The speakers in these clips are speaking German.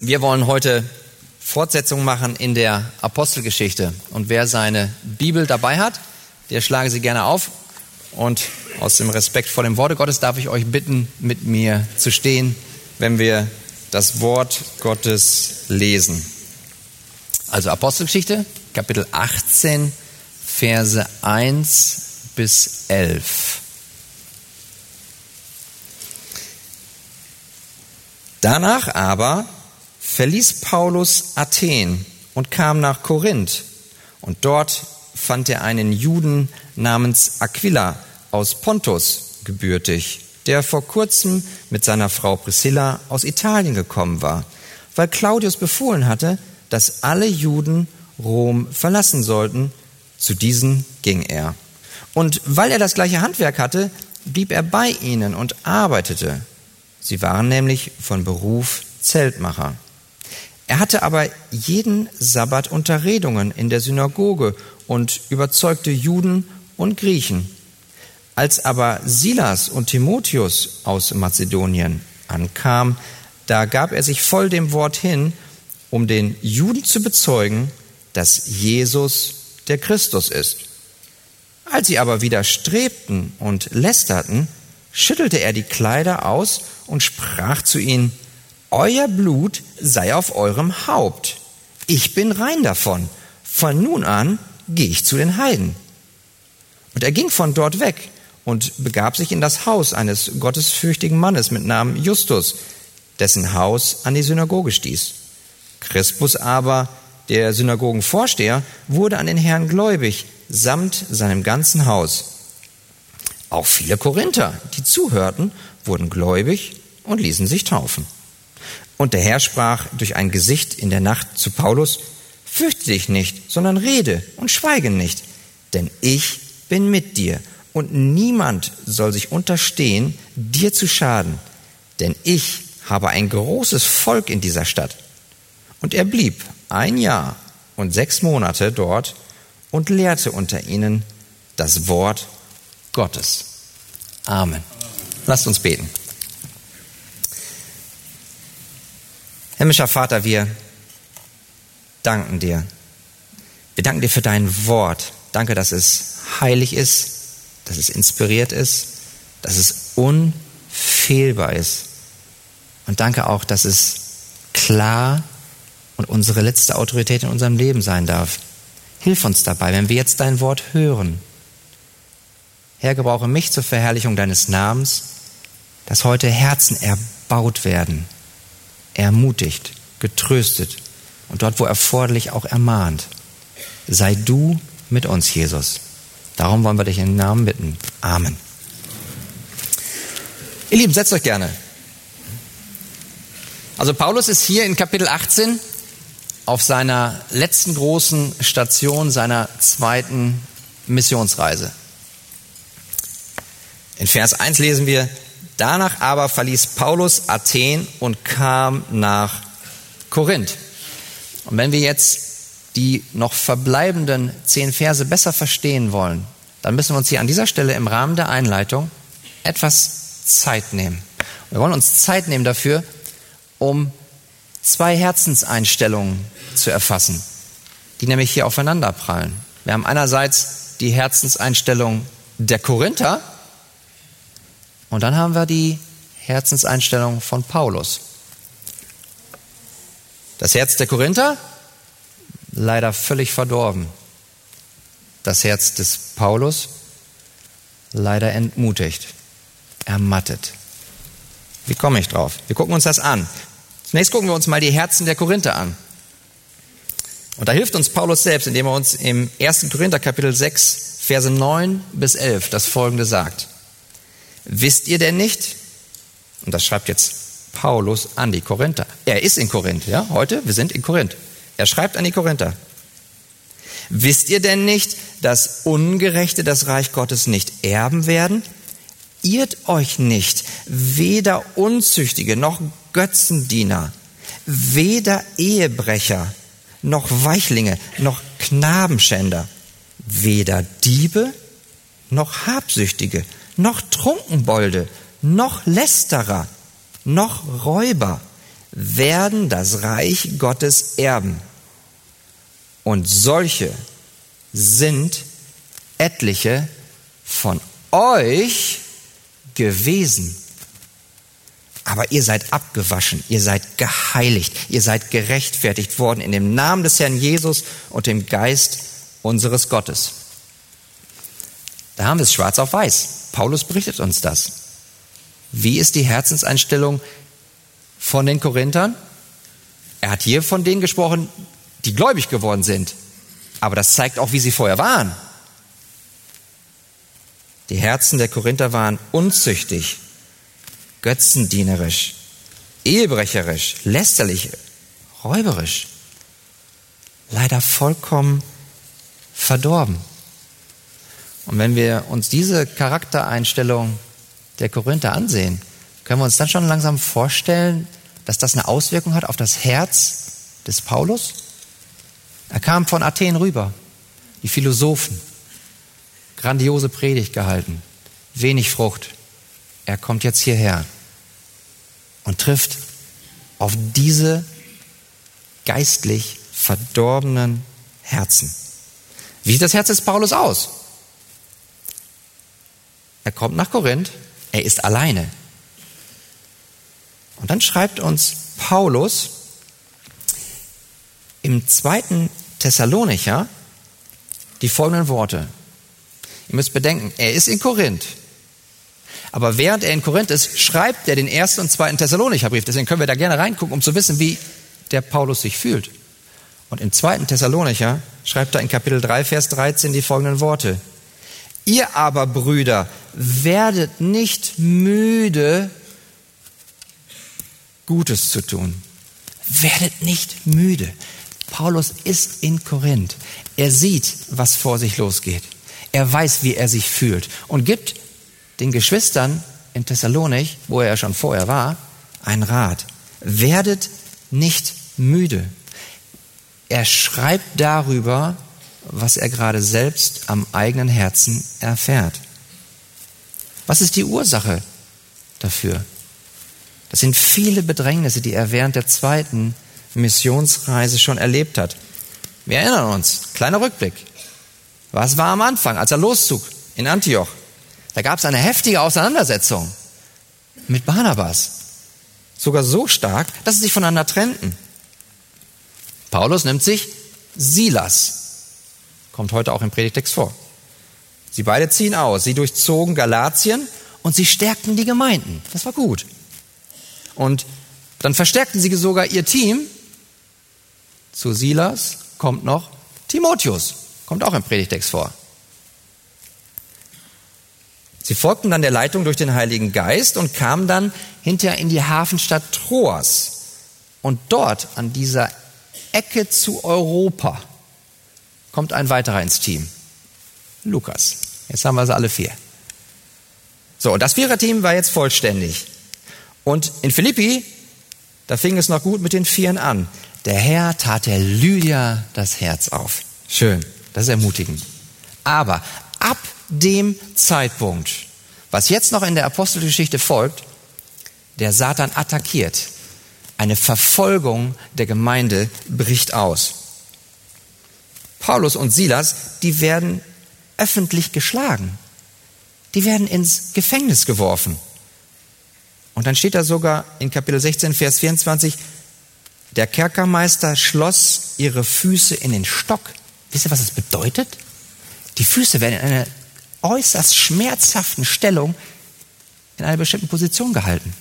Wir wollen heute Fortsetzung machen in der Apostelgeschichte. Und wer seine Bibel dabei hat, der schlage sie gerne auf. Und aus dem Respekt vor dem Worte Gottes darf ich euch bitten, mit mir zu stehen, wenn wir das Wort Gottes lesen. Also Apostelgeschichte, Kapitel 18, Verse 1 bis 11. Danach aber verließ Paulus Athen und kam nach Korinth. Und dort fand er einen Juden namens Aquila aus Pontus gebürtig, der vor kurzem mit seiner Frau Priscilla aus Italien gekommen war, weil Claudius befohlen hatte, dass alle Juden Rom verlassen sollten. Zu diesen ging er. Und weil er das gleiche Handwerk hatte, blieb er bei ihnen und arbeitete. Sie waren nämlich von Beruf Zeltmacher. Er hatte aber jeden Sabbat Unterredungen in der Synagoge und überzeugte Juden und Griechen. Als aber Silas und Timotheus aus Mazedonien ankamen, da gab er sich voll dem Wort hin, um den Juden zu bezeugen, dass Jesus der Christus ist. Als sie aber widerstrebten und lästerten, schüttelte er die Kleider aus und sprach zu ihnen, euer Blut sei auf eurem Haupt. Ich bin rein davon. Von nun an gehe ich zu den Heiden. Und er ging von dort weg und begab sich in das Haus eines gottesfürchtigen Mannes mit Namen Justus, dessen Haus an die Synagoge stieß. Crispus aber, der Synagogenvorsteher, wurde an den Herrn gläubig, samt seinem ganzen Haus. Auch viele Korinther, die zuhörten, wurden gläubig und ließen sich taufen. Und der Herr sprach durch ein Gesicht in der Nacht zu Paulus, Fürchte dich nicht, sondern rede und schweige nicht, denn ich bin mit dir und niemand soll sich unterstehen, dir zu schaden, denn ich habe ein großes Volk in dieser Stadt. Und er blieb ein Jahr und sechs Monate dort und lehrte unter ihnen das Wort Gottes. Amen. Lasst uns beten. Himmlischer Vater, wir danken dir. Wir danken dir für dein Wort. Danke, dass es heilig ist, dass es inspiriert ist, dass es unfehlbar ist. Und danke auch, dass es klar und unsere letzte Autorität in unserem Leben sein darf. Hilf uns dabei, wenn wir jetzt dein Wort hören. Herr, gebrauche mich zur Verherrlichung deines Namens, dass heute Herzen erbaut werden ermutigt, getröstet und dort, wo erforderlich, auch ermahnt. Sei du mit uns, Jesus. Darum wollen wir dich in den Namen bitten. Amen. Ihr Lieben, setzt euch gerne. Also Paulus ist hier in Kapitel 18 auf seiner letzten großen Station seiner zweiten Missionsreise. In Vers 1 lesen wir, Danach aber verließ Paulus Athen und kam nach Korinth. Und wenn wir jetzt die noch verbleibenden zehn Verse besser verstehen wollen, dann müssen wir uns hier an dieser Stelle im Rahmen der Einleitung etwas Zeit nehmen. Wir wollen uns Zeit nehmen dafür, um zwei Herzenseinstellungen zu erfassen, die nämlich hier aufeinander prallen. Wir haben einerseits die Herzenseinstellung der Korinther, und dann haben wir die Herzenseinstellung von Paulus. Das Herz der Korinther, leider völlig verdorben. Das Herz des Paulus, leider entmutigt, ermattet. Wie komme ich drauf? Wir gucken uns das an. Zunächst gucken wir uns mal die Herzen der Korinther an. Und da hilft uns Paulus selbst, indem er uns im 1. Korinther Kapitel 6, Verse 9 bis 11 das folgende sagt. Wisst ihr denn nicht? Und das schreibt jetzt Paulus an die Korinther. Er ist in Korinth, ja, heute, wir sind in Korinth. Er schreibt an die Korinther. Wisst ihr denn nicht, dass Ungerechte das Reich Gottes nicht erben werden? Irrt euch nicht, weder Unzüchtige noch Götzendiener, weder Ehebrecher noch Weichlinge noch Knabenschänder, weder Diebe noch Habsüchtige noch Trunkenbolde, noch Lästerer, noch Räuber werden das Reich Gottes erben. Und solche sind etliche von euch gewesen. Aber ihr seid abgewaschen, ihr seid geheiligt, ihr seid gerechtfertigt worden in dem Namen des Herrn Jesus und dem Geist unseres Gottes. Da haben wir es schwarz auf weiß. Paulus berichtet uns das. Wie ist die Herzenseinstellung von den Korinthern? Er hat hier von denen gesprochen, die gläubig geworden sind. Aber das zeigt auch, wie sie vorher waren. Die Herzen der Korinther waren unzüchtig, götzendienerisch, ehebrecherisch, lästerlich, räuberisch, leider vollkommen verdorben. Und wenn wir uns diese Charaktereinstellung der Korinther ansehen, können wir uns dann schon langsam vorstellen, dass das eine Auswirkung hat auf das Herz des Paulus? Er kam von Athen rüber, die Philosophen, grandiose Predigt gehalten, wenig Frucht. Er kommt jetzt hierher und trifft auf diese geistlich verdorbenen Herzen. Wie sieht das Herz des Paulus aus? Er kommt nach Korinth, er ist alleine. Und dann schreibt uns Paulus im zweiten Thessalonicher die folgenden Worte. Ihr müsst bedenken, er ist in Korinth. Aber während er in Korinth ist, schreibt er den ersten und zweiten Thessalonicher Brief. Deswegen können wir da gerne reingucken, um zu wissen, wie der Paulus sich fühlt. Und im zweiten Thessalonicher schreibt er in Kapitel 3, Vers 13 die folgenden Worte. Ihr aber, Brüder, werdet nicht müde, Gutes zu tun. Werdet nicht müde. Paulus ist in Korinth. Er sieht, was vor sich losgeht. Er weiß, wie er sich fühlt und gibt den Geschwistern in Thessalonich, wo er schon vorher war, einen Rat. Werdet nicht müde. Er schreibt darüber, was er gerade selbst am eigenen Herzen erfährt. Was ist die Ursache dafür? Das sind viele Bedrängnisse, die er während der zweiten Missionsreise schon erlebt hat. Wir erinnern uns, kleiner Rückblick. Was war am Anfang, als er loszog in Antioch? Da gab es eine heftige Auseinandersetzung mit Barnabas. Sogar so stark, dass sie sich voneinander trennten. Paulus nimmt sich Silas. Kommt heute auch im Predigtext vor. Sie beide ziehen aus. Sie durchzogen Galatien und sie stärkten die Gemeinden. Das war gut. Und dann verstärkten sie sogar ihr Team. Zu Silas kommt noch Timotheus. Kommt auch im Predigtext vor. Sie folgten dann der Leitung durch den Heiligen Geist und kamen dann hinterher in die Hafenstadt Troas. Und dort an dieser Ecke zu Europa kommt ein weiterer ins Team. Lukas. Jetzt haben wir sie alle vier. So, und das Viererteam war jetzt vollständig. Und in Philippi, da fing es noch gut mit den Vieren an. Der Herr tat der Lydia das Herz auf. Schön, das ist ermutigend. Aber ab dem Zeitpunkt, was jetzt noch in der Apostelgeschichte folgt, der Satan attackiert. Eine Verfolgung der Gemeinde bricht aus. Paulus und Silas, die werden öffentlich geschlagen. Die werden ins Gefängnis geworfen. Und dann steht da sogar in Kapitel 16, Vers 24, der Kerkermeister schloss ihre Füße in den Stock. Wisst ihr, was das bedeutet? Die Füße werden in einer äußerst schmerzhaften Stellung in einer bestimmten Position gehalten.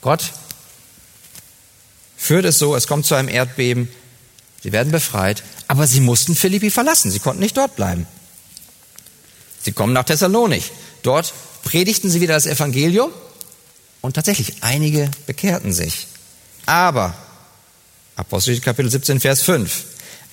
Gott führt es so, es kommt zu einem Erdbeben, sie werden befreit, aber sie mussten Philippi verlassen, sie konnten nicht dort bleiben. Sie kommen nach Thessalonich. Dort predigten sie wieder das Evangelium und tatsächlich einige bekehrten sich. Aber, Apostel Kapitel 17, Vers 5,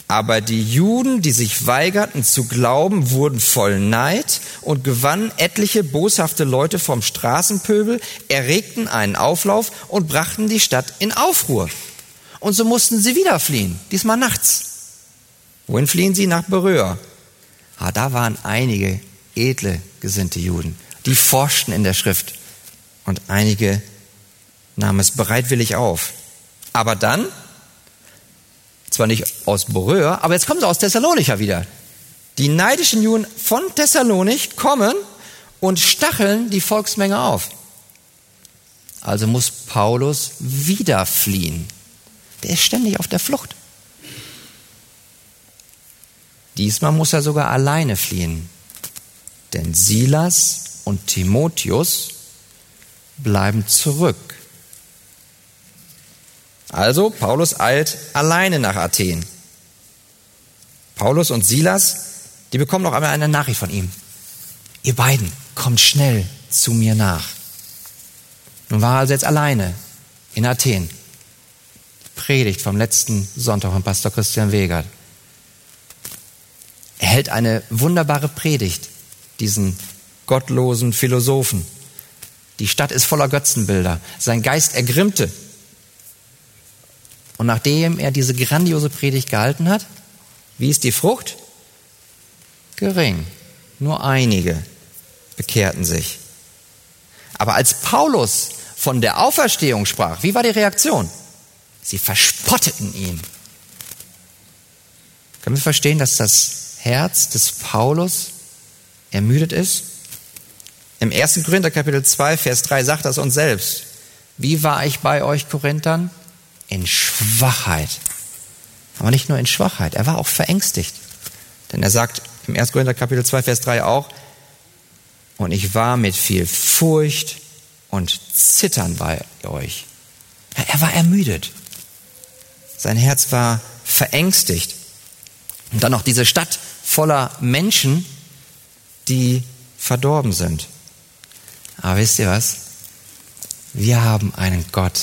aber die Juden, die sich weigerten zu glauben, wurden voll Neid und gewannen etliche boshafte Leute vom Straßenpöbel, erregten einen Auflauf und brachten die Stadt in Aufruhr. Und so mussten sie wieder fliehen, diesmal nachts. Wohin fliehen sie? Nach Beröa. Ah, da waren einige edle, gesinnte Juden. Die forschten in der Schrift und einige nahm es bereitwillig auf. Aber dann, zwar nicht aus Beröhr, aber jetzt kommen sie aus Thessalonicher wieder. Die neidischen Juden von Thessalonik kommen und stacheln die Volksmenge auf. Also muss Paulus wieder fliehen. Der ist ständig auf der Flucht. Diesmal muss er sogar alleine fliehen. Denn Silas und Timotheus bleiben zurück. Also Paulus eilt alleine nach Athen. Paulus und Silas, die bekommen noch einmal eine Nachricht von ihm. Ihr beiden kommt schnell zu mir nach. Nun war er also jetzt alleine in Athen. Predigt vom letzten Sonntag von Pastor Christian Wegert. Er hält eine wunderbare Predigt, diesen gottlosen Philosophen. Die Stadt ist voller Götzenbilder. Sein Geist ergrimmte. Und nachdem er diese grandiose Predigt gehalten hat, wie ist die Frucht? Gering. Nur einige bekehrten sich. Aber als Paulus von der Auferstehung sprach, wie war die Reaktion? Sie verspotteten ihn. Können wir verstehen, dass das Herz des Paulus ermüdet ist? Im 1. Korinther Kapitel 2, Vers 3 sagt das uns selbst. Wie war ich bei euch Korinthern? In Schwachheit. Aber nicht nur in Schwachheit, er war auch verängstigt. Denn er sagt im 1. Korinther Kapitel 2, Vers 3 auch, und ich war mit viel Furcht und Zittern bei euch. Er war ermüdet. Sein Herz war verängstigt. Und dann noch diese Stadt voller Menschen, die verdorben sind. Aber wisst ihr was? Wir haben einen Gott,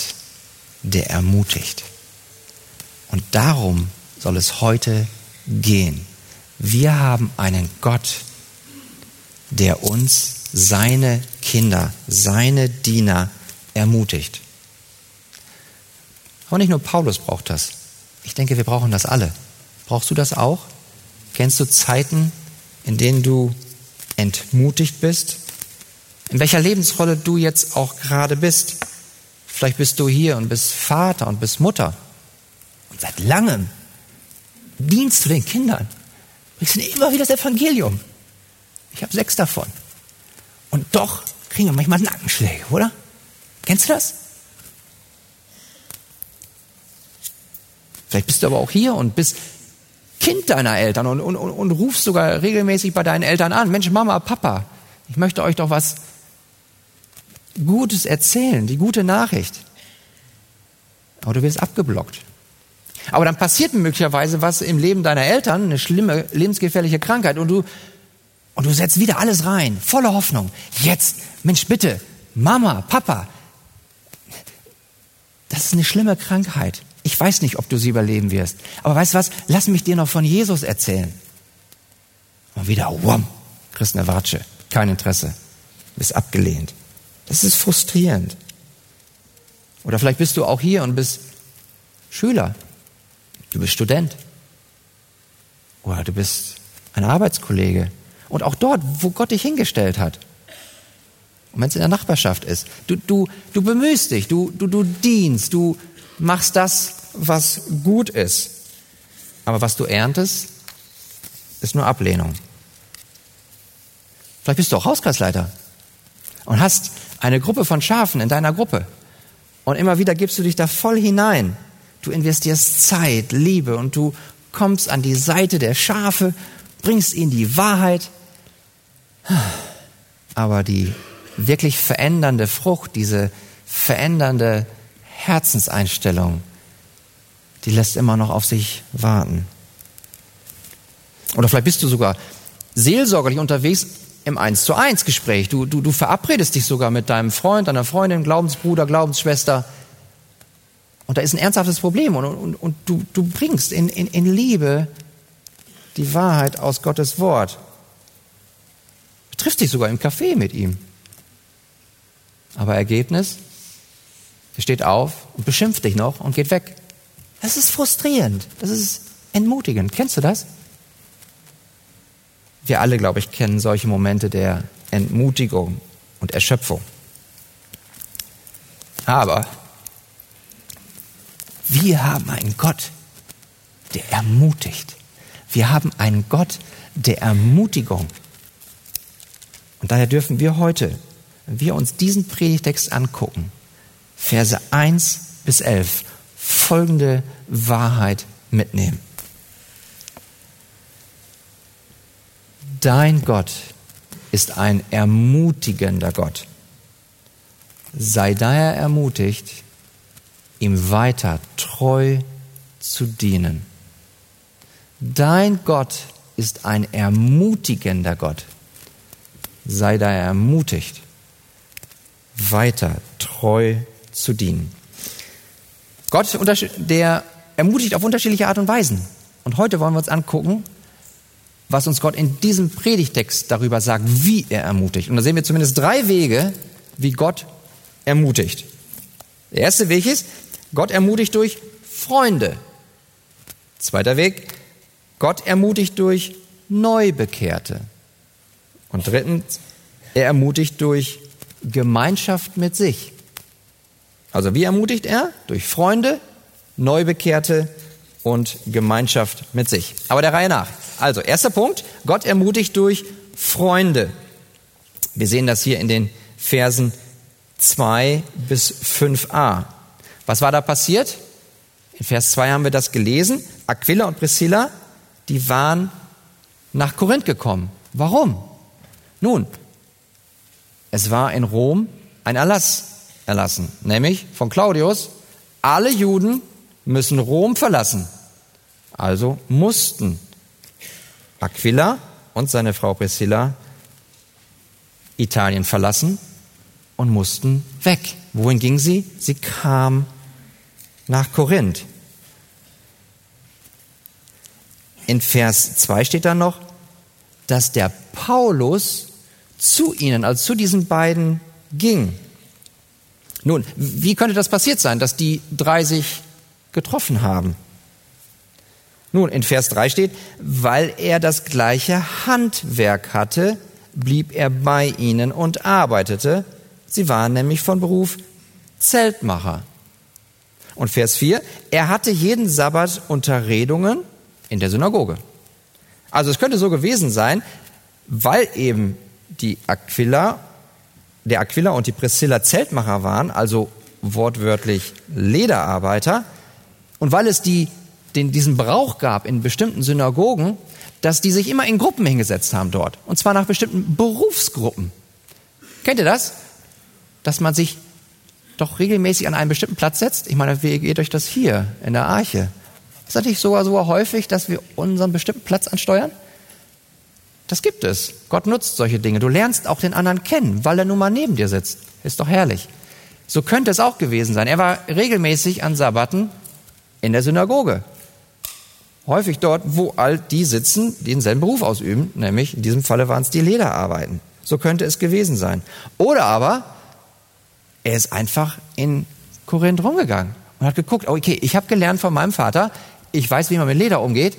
der ermutigt. Und darum soll es heute gehen. Wir haben einen Gott, der uns, seine Kinder, seine Diener ermutigt. Aber nicht nur Paulus braucht das. Ich denke, wir brauchen das alle. Brauchst du das auch? Kennst du Zeiten, in denen du entmutigt bist? In welcher Lebensrolle du jetzt auch gerade bist? Vielleicht bist du hier und bist Vater und bist Mutter. Und seit langem dienst du den Kindern. Bringst ihnen immer wieder das Evangelium. Ich habe sechs davon. Und doch kriegen wir manchmal Nackenschläge, oder? Kennst du das? Vielleicht bist du aber auch hier und bist Kind deiner Eltern und, und, und, und rufst sogar regelmäßig bei deinen Eltern an. Mensch, Mama, Papa, ich möchte euch doch was Gutes erzählen, die gute Nachricht. Aber du wirst abgeblockt. Aber dann passiert möglicherweise was im Leben deiner Eltern, eine schlimme, lebensgefährliche Krankheit und du, und du setzt wieder alles rein, voller Hoffnung. Jetzt, Mensch, bitte, Mama, Papa, das ist eine schlimme Krankheit. Ich weiß nicht, ob du sie überleben wirst. Aber weißt du was? Lass mich dir noch von Jesus erzählen. Und wieder, wham, kriegst eine Watsche. Kein Interesse. Bist abgelehnt. Das ist frustrierend. Oder vielleicht bist du auch hier und bist Schüler. Du bist Student. Oder du bist ein Arbeitskollege. Und auch dort, wo Gott dich hingestellt hat. Und wenn es in der Nachbarschaft ist. Du, du, du bemühst dich, du, du, du dienst, du machst das, was gut ist. Aber was du erntest, ist nur Ablehnung. Vielleicht bist du auch Hauskreisleiter und hast eine Gruppe von Schafen in deiner Gruppe. Und immer wieder gibst du dich da voll hinein. Du investierst Zeit, Liebe und du kommst an die Seite der Schafe, bringst ihnen die Wahrheit. Aber die wirklich verändernde Frucht, diese verändernde Herzenseinstellung, die lässt immer noch auf sich warten. Oder vielleicht bist du sogar seelsorgerlich unterwegs im Eins zu eins Gespräch. Du, du, du verabredest dich sogar mit deinem Freund, deiner Freundin, Glaubensbruder, Glaubensschwester. Und da ist ein ernsthaftes Problem. Und, und, und du, du bringst in, in, in Liebe die Wahrheit aus Gottes Wort. Du triffst dich sogar im Café mit ihm. Aber Ergebnis? Er steht auf und beschimpft dich noch und geht weg. Das ist frustrierend. Das ist entmutigend. Kennst du das? Wir alle, glaube ich, kennen solche Momente der Entmutigung und Erschöpfung. Aber Wir haben einen Gott, der ermutigt. Wir haben einen Gott der Ermutigung. Und daher dürfen wir heute, wenn wir uns diesen Predigtext angucken, Verse 1 bis 11, folgende Wahrheit mitnehmen. Dein Gott ist ein ermutigender Gott. Sei daher ermutigt, ihm weiter treu zu dienen. Dein Gott ist ein ermutigender Gott. Sei daher ermutigt, weiter treu zu dienen. Gott, der ermutigt auf unterschiedliche Art und Weisen. Und heute wollen wir uns angucken, was uns Gott in diesem Predigtext darüber sagt, wie er ermutigt. Und da sehen wir zumindest drei Wege, wie Gott ermutigt. Der erste Weg ist, Gott ermutigt durch Freunde. Zweiter Weg, Gott ermutigt durch Neubekehrte. Und drittens, er ermutigt durch Gemeinschaft mit sich. Also wie ermutigt er? Durch Freunde, Neubekehrte und Gemeinschaft mit sich. Aber der Reihe nach. Also, erster Punkt, Gott ermutigt durch Freunde. Wir sehen das hier in den Versen 2 bis 5a. Was war da passiert? In Vers 2 haben wir das gelesen. Aquila und Priscilla, die waren nach Korinth gekommen. Warum? Nun, es war in Rom ein Erlass erlassen, nämlich von Claudius, alle Juden müssen Rom verlassen. Also mussten Aquila und seine Frau Priscilla Italien verlassen und mussten weg. Wohin ging sie? Sie kam nach Korinth. In Vers 2 steht dann noch, dass der Paulus zu ihnen, also zu diesen beiden ging. Nun, wie könnte das passiert sein, dass die drei sich getroffen haben? Nun, in Vers 3 steht, weil er das gleiche Handwerk hatte, blieb er bei ihnen und arbeitete. Sie waren nämlich von Beruf Zeltmacher. Und Vers 4, er hatte jeden Sabbat Unterredungen in der Synagoge. Also es könnte so gewesen sein, weil eben die Aquila, der Aquila und die Priscilla Zeltmacher waren, also wortwörtlich Lederarbeiter, und weil es die, den, diesen Brauch gab in bestimmten Synagogen, dass die sich immer in Gruppen hingesetzt haben dort. Und zwar nach bestimmten Berufsgruppen. Kennt ihr das? Dass man sich doch regelmäßig an einen bestimmten Platz setzt? Ich meine, wie geht euch das hier in der Arche? Ist das nicht sogar so häufig, dass wir unseren bestimmten Platz ansteuern? Das gibt es. Gott nutzt solche Dinge. Du lernst auch den anderen kennen, weil er nun mal neben dir sitzt. Ist doch herrlich. So könnte es auch gewesen sein. Er war regelmäßig an Sabbaten in der Synagoge. Häufig dort, wo all die sitzen, die denselben Beruf ausüben, nämlich in diesem Falle waren es die Lederarbeiten. So könnte es gewesen sein. Oder aber, er ist einfach in Korinth rumgegangen und hat geguckt, okay, ich habe gelernt von meinem Vater, ich weiß, wie man mit Leder umgeht,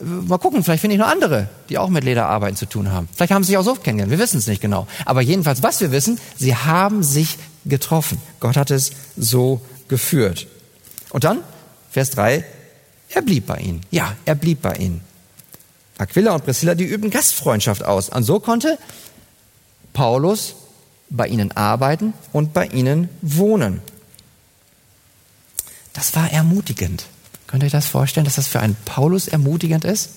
Mal gucken, vielleicht finde ich noch andere, die auch mit Lederarbeiten zu tun haben. Vielleicht haben sie sich auch so kennengelernt, wir wissen es nicht genau. Aber jedenfalls, was wir wissen, sie haben sich getroffen. Gott hat es so geführt. Und dann, Vers 3, er blieb bei ihnen. Ja, er blieb bei ihnen. Aquila und Priscilla, die üben Gastfreundschaft aus. Und so konnte Paulus bei ihnen arbeiten und bei ihnen wohnen. Das war ermutigend. Könnt ihr euch das vorstellen, dass das für einen Paulus ermutigend ist?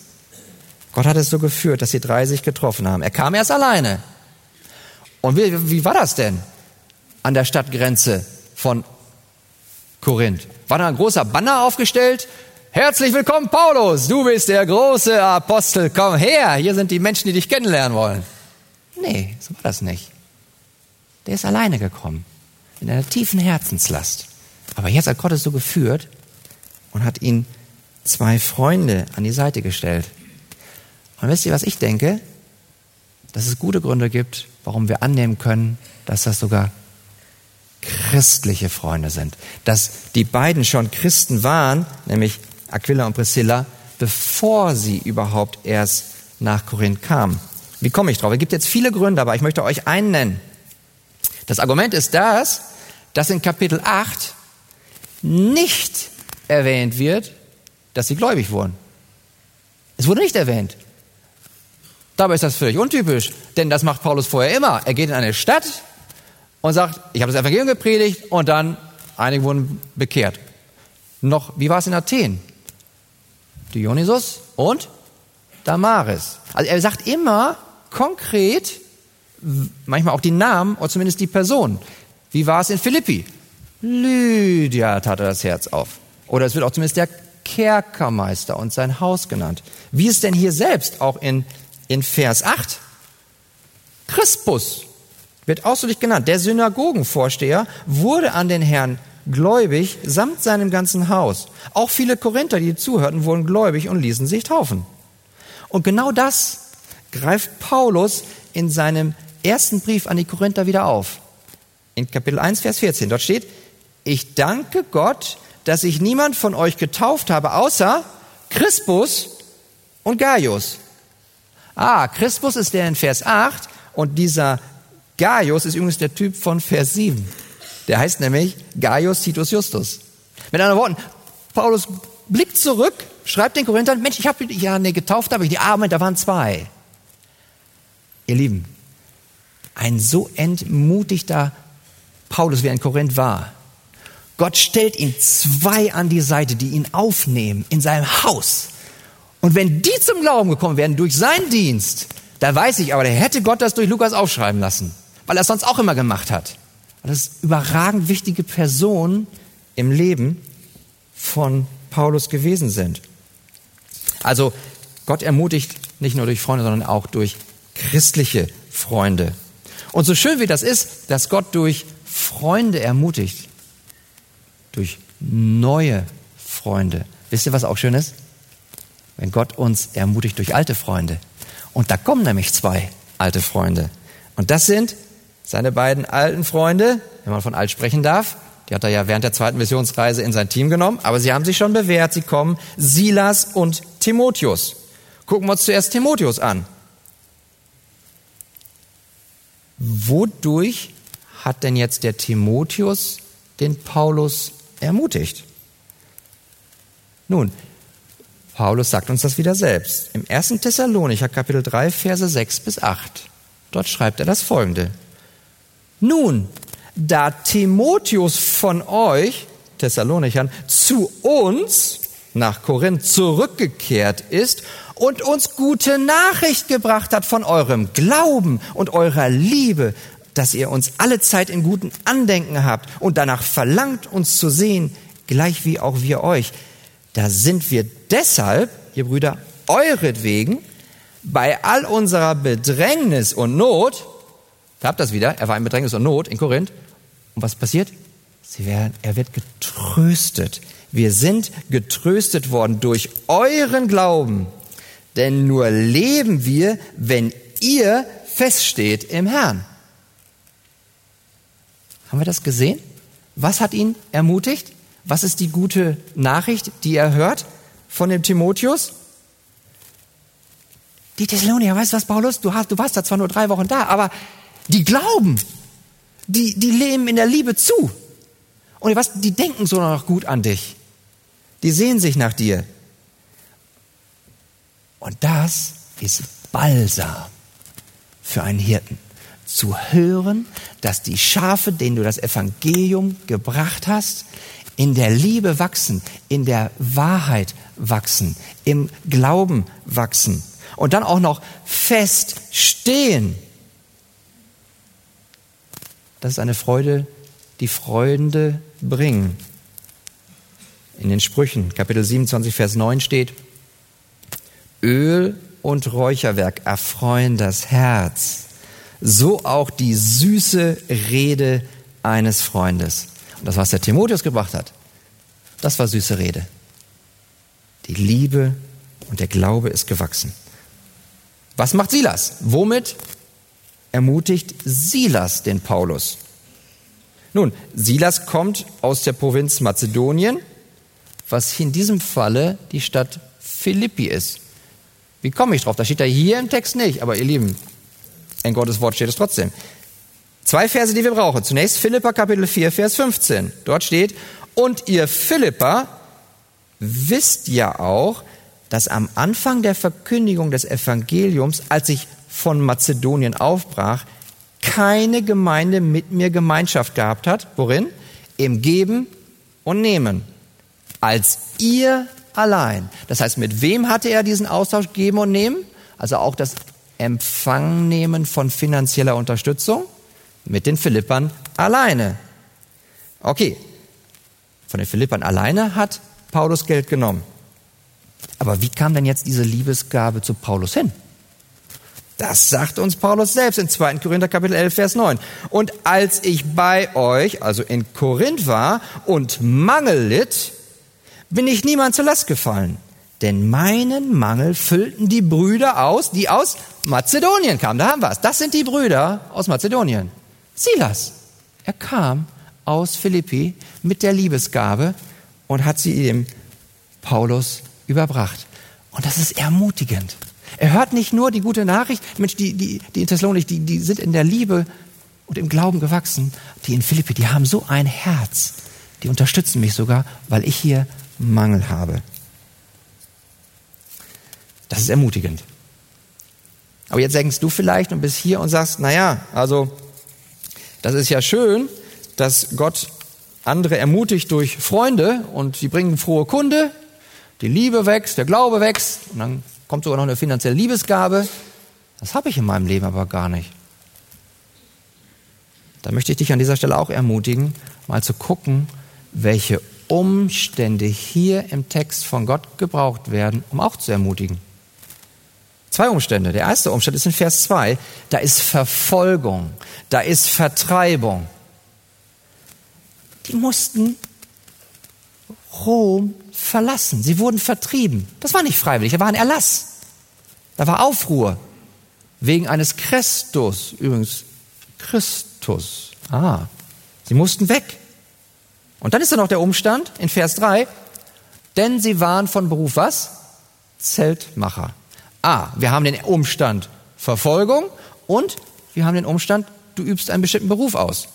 Gott hat es so geführt, dass die drei sich getroffen haben. Er kam erst alleine. Und wie, wie war das denn an der Stadtgrenze von Korinth? War da ein großer Banner aufgestellt? Herzlich willkommen, Paulus, du bist der große Apostel, komm her, hier sind die Menschen, die dich kennenlernen wollen. Nee, so war das nicht. Der ist alleine gekommen, in einer tiefen Herzenslast. Aber jetzt hat Gott es so geführt, und hat ihn zwei Freunde an die Seite gestellt. Und wisst ihr, was ich denke? Dass es gute Gründe gibt, warum wir annehmen können, dass das sogar christliche Freunde sind. Dass die beiden schon Christen waren, nämlich Aquila und Priscilla, bevor sie überhaupt erst nach Korinth kamen. Wie komme ich drauf? Es gibt jetzt viele Gründe, aber ich möchte euch einen nennen. Das Argument ist das, dass in Kapitel 8 nicht erwähnt wird, dass sie gläubig wurden. Es wurde nicht erwähnt. Dabei ist das völlig untypisch, denn das macht Paulus vorher immer. Er geht in eine Stadt und sagt, ich habe das Evangelium gepredigt und dann einige wurden bekehrt. Noch, wie war es in Athen? Dionysus und Damaris. Also er sagt immer konkret, manchmal auch die Namen oder zumindest die Person. Wie war es in Philippi? Lydia tat er das Herz auf. Oder es wird auch zumindest der Kerkermeister und sein Haus genannt. Wie ist denn hier selbst auch in, in Vers 8? Crispus wird ausdrücklich genannt. Der Synagogenvorsteher wurde an den Herrn gläubig samt seinem ganzen Haus. Auch viele Korinther, die zuhörten, wurden gläubig und ließen sich taufen. Und genau das greift Paulus in seinem ersten Brief an die Korinther wieder auf. In Kapitel 1, Vers 14. Dort steht, ich danke Gott, dass ich niemand von euch getauft habe, außer Crispus und Gaius. Ah, Crispus ist der in Vers 8 und dieser Gaius ist übrigens der Typ von Vers 7. Der heißt nämlich Gaius Titus Justus. Mit anderen Worten, Paulus blickt zurück, schreibt den Korinthern, Mensch, ich habe ja ne, getauft, aber ich die Arme, da waren zwei. Ihr Lieben, ein so entmutigter Paulus, wie ein Korinth war, Gott stellt ihm zwei an die Seite, die ihn aufnehmen in seinem Haus. Und wenn die zum Glauben gekommen wären durch seinen Dienst, da weiß ich aber, der hätte Gott das durch Lukas aufschreiben lassen, weil er es sonst auch immer gemacht hat. Das ist überragend wichtige Personen im Leben von Paulus gewesen sind. Also Gott ermutigt nicht nur durch Freunde, sondern auch durch christliche Freunde. Und so schön wie das ist, dass Gott durch Freunde ermutigt, durch neue Freunde. Wisst ihr, was auch schön ist? Wenn Gott uns ermutigt durch alte Freunde. Und da kommen nämlich zwei alte Freunde. Und das sind seine beiden alten Freunde, wenn man von alt sprechen darf. Die hat er ja während der zweiten Missionsreise in sein Team genommen, aber sie haben sich schon bewährt. Sie kommen Silas und Timotheus. Gucken wir uns zuerst Timotheus an. Wodurch hat denn jetzt der Timotheus den Paulus ermutigt. Nun, Paulus sagt uns das wieder selbst. Im 1. Thessalonicher Kapitel 3, Verse 6 bis 8. Dort schreibt er das folgende. Nun, da Timotheus von euch, Thessalonichern, zu uns nach Korinth zurückgekehrt ist und uns gute Nachricht gebracht hat von eurem Glauben und eurer Liebe dass ihr uns alle Zeit in guten Andenken habt und danach verlangt, uns zu sehen, gleich wie auch wir euch. Da sind wir deshalb, ihr Brüder, euretwegen, bei all unserer Bedrängnis und Not, da habt das wieder, er war in Bedrängnis und Not in Korinth, und was passiert? Sie werden, er wird getröstet. Wir sind getröstet worden durch euren Glauben, denn nur leben wir, wenn ihr feststeht im Herrn. Haben wir das gesehen? Was hat ihn ermutigt? Was ist die gute Nachricht, die er hört von dem Timotheus? Die Thessalonier, weißt du was, Paulus? Du, hast, du warst da zwar nur drei Wochen da, aber die glauben. Die, die leben in der Liebe zu. Und was, die denken so noch gut an dich. Die sehen sich nach dir. Und das ist Balsam für einen Hirten zu hören, dass die Schafe, denen du das Evangelium gebracht hast, in der Liebe wachsen, in der Wahrheit wachsen, im Glauben wachsen und dann auch noch feststehen. Das ist eine Freude, die Freunde bringen. In den Sprüchen, Kapitel 27, Vers 9 steht, Öl und Räucherwerk erfreuen das Herz so auch die süße Rede eines Freundes. Und das, was der Timotheus gebracht hat, das war süße Rede. Die Liebe und der Glaube ist gewachsen. Was macht Silas? Womit ermutigt Silas den Paulus? Nun, Silas kommt aus der Provinz Mazedonien, was in diesem Falle die Stadt Philippi ist. Wie komme ich drauf? Da steht da hier im Text nicht, aber ihr Lieben, in Gottes Wort steht es trotzdem. Zwei Verse, die wir brauchen. Zunächst Philippa Kapitel 4, Vers 15. Dort steht, und ihr Philippa wisst ja auch, dass am Anfang der Verkündigung des Evangeliums, als ich von Mazedonien aufbrach, keine Gemeinde mit mir Gemeinschaft gehabt hat. Worin? Im Geben und Nehmen. Als ihr allein. Das heißt, mit wem hatte er diesen Austausch geben und nehmen? Also auch das Empfangnehmen von finanzieller Unterstützung? Mit den Philippern alleine. Okay, von den Philippern alleine hat Paulus Geld genommen. Aber wie kam denn jetzt diese Liebesgabe zu Paulus hin? Das sagt uns Paulus selbst in 2. Korinther Kapitel 11, Vers 9. Und als ich bei euch, also in Korinth war und Mangel litt, bin ich niemand zur Last gefallen. Denn meinen Mangel füllten die Brüder aus, die aus Mazedonien kamen. Da haben wir es. Das sind die Brüder aus Mazedonien. Silas. Er kam aus Philippi mit der Liebesgabe und hat sie dem Paulus überbracht. Und das ist ermutigend. Er hört nicht nur die gute Nachricht, Mensch, die, die, die in Thessalonik, die, die sind in der Liebe und im Glauben gewachsen. Die in Philippi, die haben so ein Herz. Die unterstützen mich sogar, weil ich hier Mangel habe. Das ist ermutigend. Aber jetzt denkst du vielleicht und bist hier und sagst, naja, also, das ist ja schön, dass Gott andere ermutigt durch Freunde und sie bringen frohe Kunde, die Liebe wächst, der Glaube wächst und dann kommt sogar noch eine finanzielle Liebesgabe. Das habe ich in meinem Leben aber gar nicht. Da möchte ich dich an dieser Stelle auch ermutigen, mal zu gucken, welche Umstände hier im Text von Gott gebraucht werden, um auch zu ermutigen. Zwei Umstände. Der erste Umstand ist in Vers 2. Da ist Verfolgung, da ist Vertreibung. Die mussten Rom verlassen. Sie wurden vertrieben. Das war nicht freiwillig, da war ein Erlass. Da war Aufruhr. Wegen eines Christus. Übrigens, Christus. Ah, sie mussten weg. Und dann ist da noch der Umstand in Vers 3, denn sie waren von Beruf was? Zeltmacher. Ah, wir haben den Umstand Verfolgung und wir haben den Umstand, du übst einen bestimmten Beruf aus.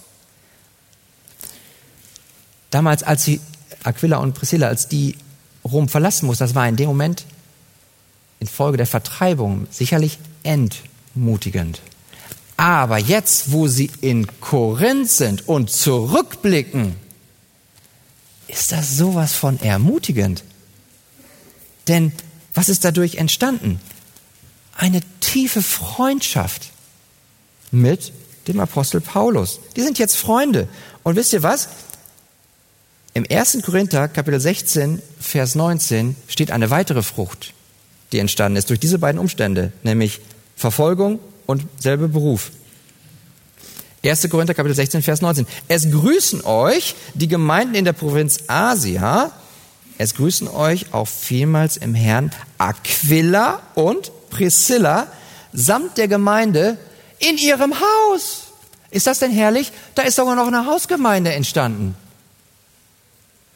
Damals, als sie Aquila und Priscilla, als die Rom verlassen muss, das war in dem Moment infolge der Vertreibung sicherlich entmutigend. Aber jetzt, wo sie in Korinth sind und zurückblicken, ist das sowas von ermutigend. Denn was ist dadurch entstanden? Eine tiefe Freundschaft mit dem Apostel Paulus. Die sind jetzt Freunde. Und wisst ihr was? Im 1. Korinther Kapitel 16, Vers 19 steht eine weitere Frucht, die entstanden ist durch diese beiden Umstände, nämlich Verfolgung und selbe Beruf. 1. Korinther Kapitel 16, Vers 19. Es grüßen euch die Gemeinden in der Provinz Asia. Es grüßen euch auch vielmals im Herrn Aquila und Priscilla samt der Gemeinde in ihrem Haus. Ist das denn herrlich? Da ist sogar noch eine Hausgemeinde entstanden.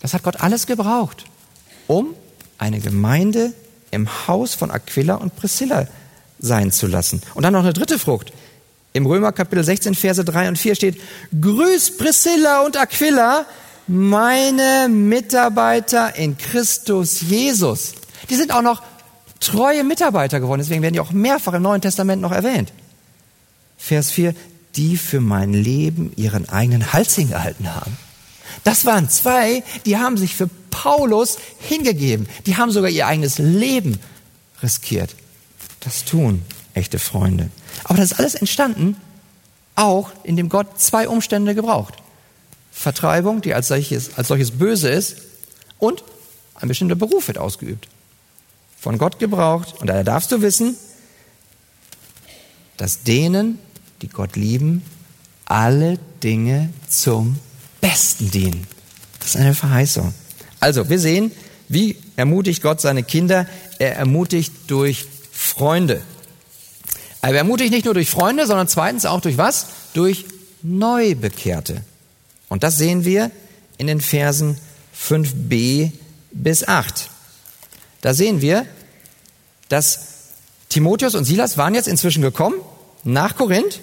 Das hat Gott alles gebraucht, um eine Gemeinde im Haus von Aquila und Priscilla sein zu lassen. Und dann noch eine dritte Frucht. Im Römer Kapitel 16, Verse 3 und 4 steht, Grüß Priscilla und Aquila, meine Mitarbeiter in Christus Jesus. Die sind auch noch treue Mitarbeiter geworden, deswegen werden die auch mehrfach im Neuen Testament noch erwähnt. Vers 4, die für mein Leben ihren eigenen Hals hingehalten haben. Das waren zwei, die haben sich für Paulus hingegeben. Die haben sogar ihr eigenes Leben riskiert. Das tun echte Freunde. Aber das ist alles entstanden, auch indem Gott zwei Umstände gebraucht. Vertreibung, die als solches, als solches böse ist, und ein bestimmter Beruf wird ausgeübt. Von Gott gebraucht. Und daher darfst du wissen, dass denen, die Gott lieben, alle Dinge zum Besten dienen. Das ist eine Verheißung. Also, wir sehen, wie ermutigt Gott seine Kinder. Er ermutigt durch Freunde. Aber er ermutigt nicht nur durch Freunde, sondern zweitens auch durch was? Durch Neubekehrte. Und das sehen wir in den Versen 5b bis 8. Da sehen wir, dass Timotheus und Silas waren jetzt inzwischen gekommen nach Korinth.